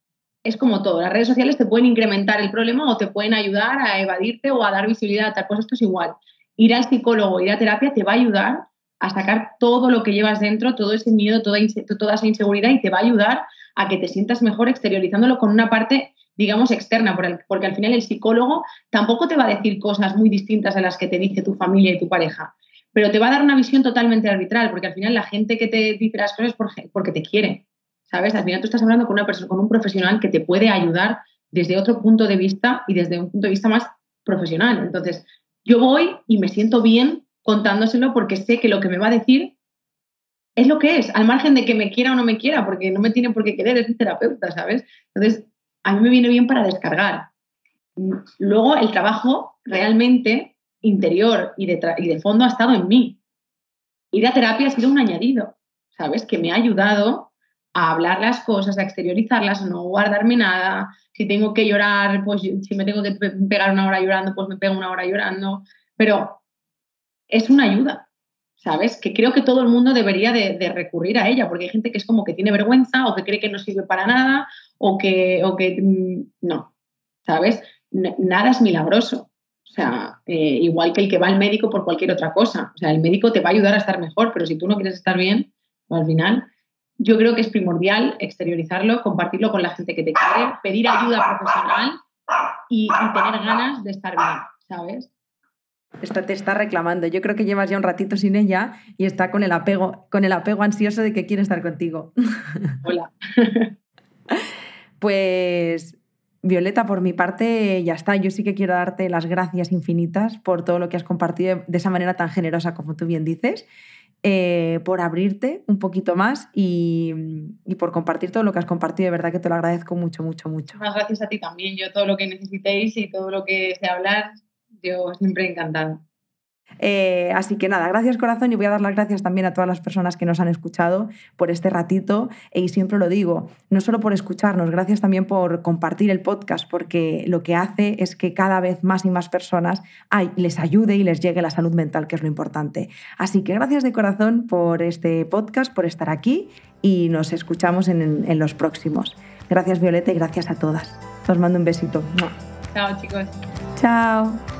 Es como todo. Las redes sociales te pueden incrementar el problema o te pueden ayudar a evadirte o a dar visibilidad a tal. Pues esto es igual. Ir al psicólogo, ir a terapia te va a ayudar a sacar todo lo que llevas dentro, todo ese miedo, toda, toda esa inseguridad y te va a ayudar a que te sientas mejor exteriorizándolo con una parte digamos, externa, porque al final el psicólogo tampoco te va a decir cosas muy distintas a las que te dice tu familia y tu pareja pero te va a dar una visión totalmente arbitral, porque al final la gente que te dice las cosas es porque te quiere, ¿sabes? Al final tú estás hablando con una persona, con un profesional que te puede ayudar desde otro punto de vista y desde un punto de vista más profesional. Entonces, yo voy y me siento bien contándoselo porque sé que lo que me va a decir es lo que es, al margen de que me quiera o no me quiera, porque no me tiene por qué querer, es un terapeuta, ¿sabes? Entonces, a mí me viene bien para descargar. Luego, el trabajo realmente interior y de, y de fondo ha estado en mí. Ir a terapia ha sido un añadido, ¿sabes? Que me ha ayudado a hablar las cosas, a exteriorizarlas, no guardarme nada. Si tengo que llorar, pues si me tengo que pegar una hora llorando, pues me pego una hora llorando. Pero es una ayuda, ¿sabes? Que creo que todo el mundo debería de, de, recurrir a ella, porque hay gente que es como que tiene vergüenza o que cree que no sirve para nada o que, o que mm, no, ¿sabes? Nada es milagroso. O sea, eh, igual que el que va al médico por cualquier otra cosa. O sea, el médico te va a ayudar a estar mejor, pero si tú no quieres estar bien, pues al final, yo creo que es primordial exteriorizarlo, compartirlo con la gente que te quiere, pedir ayuda profesional y, tener ganas de estar bien, ¿sabes? Esta te está reclamando. Yo creo que llevas ya un ratito sin ella y está con el apego, con el apego ansioso de que quiere estar contigo. Hola. pues Violeta, por mi parte, ya está. Yo sí que quiero darte las gracias infinitas por todo lo que has compartido de esa manera tan generosa como tú bien dices, eh, por abrirte un poquito más y, por compartir todo lo que has compartido. De verdad que te lo agradezco mucho, mucho, mucho. Más gracias a ti también. Yo todo lo que necesitéis y todo lo que sé hablar, yo siempre encantado. Eh, así que nada, gracias corazón y voy a dar las gracias también a todas las personas que nos han escuchado por este ratito y siempre lo digo, no solo por escucharnos, gracias también por compartir el podcast porque lo que hace es que cada vez más y más personas les ayude y les llegue la salud mental, que es lo importante. Así que gracias de corazón por este podcast, por estar aquí y nos escuchamos en, en los próximos. Gracias Violeta y gracias a todas. Os mando un besito. Chao chicos. Chao.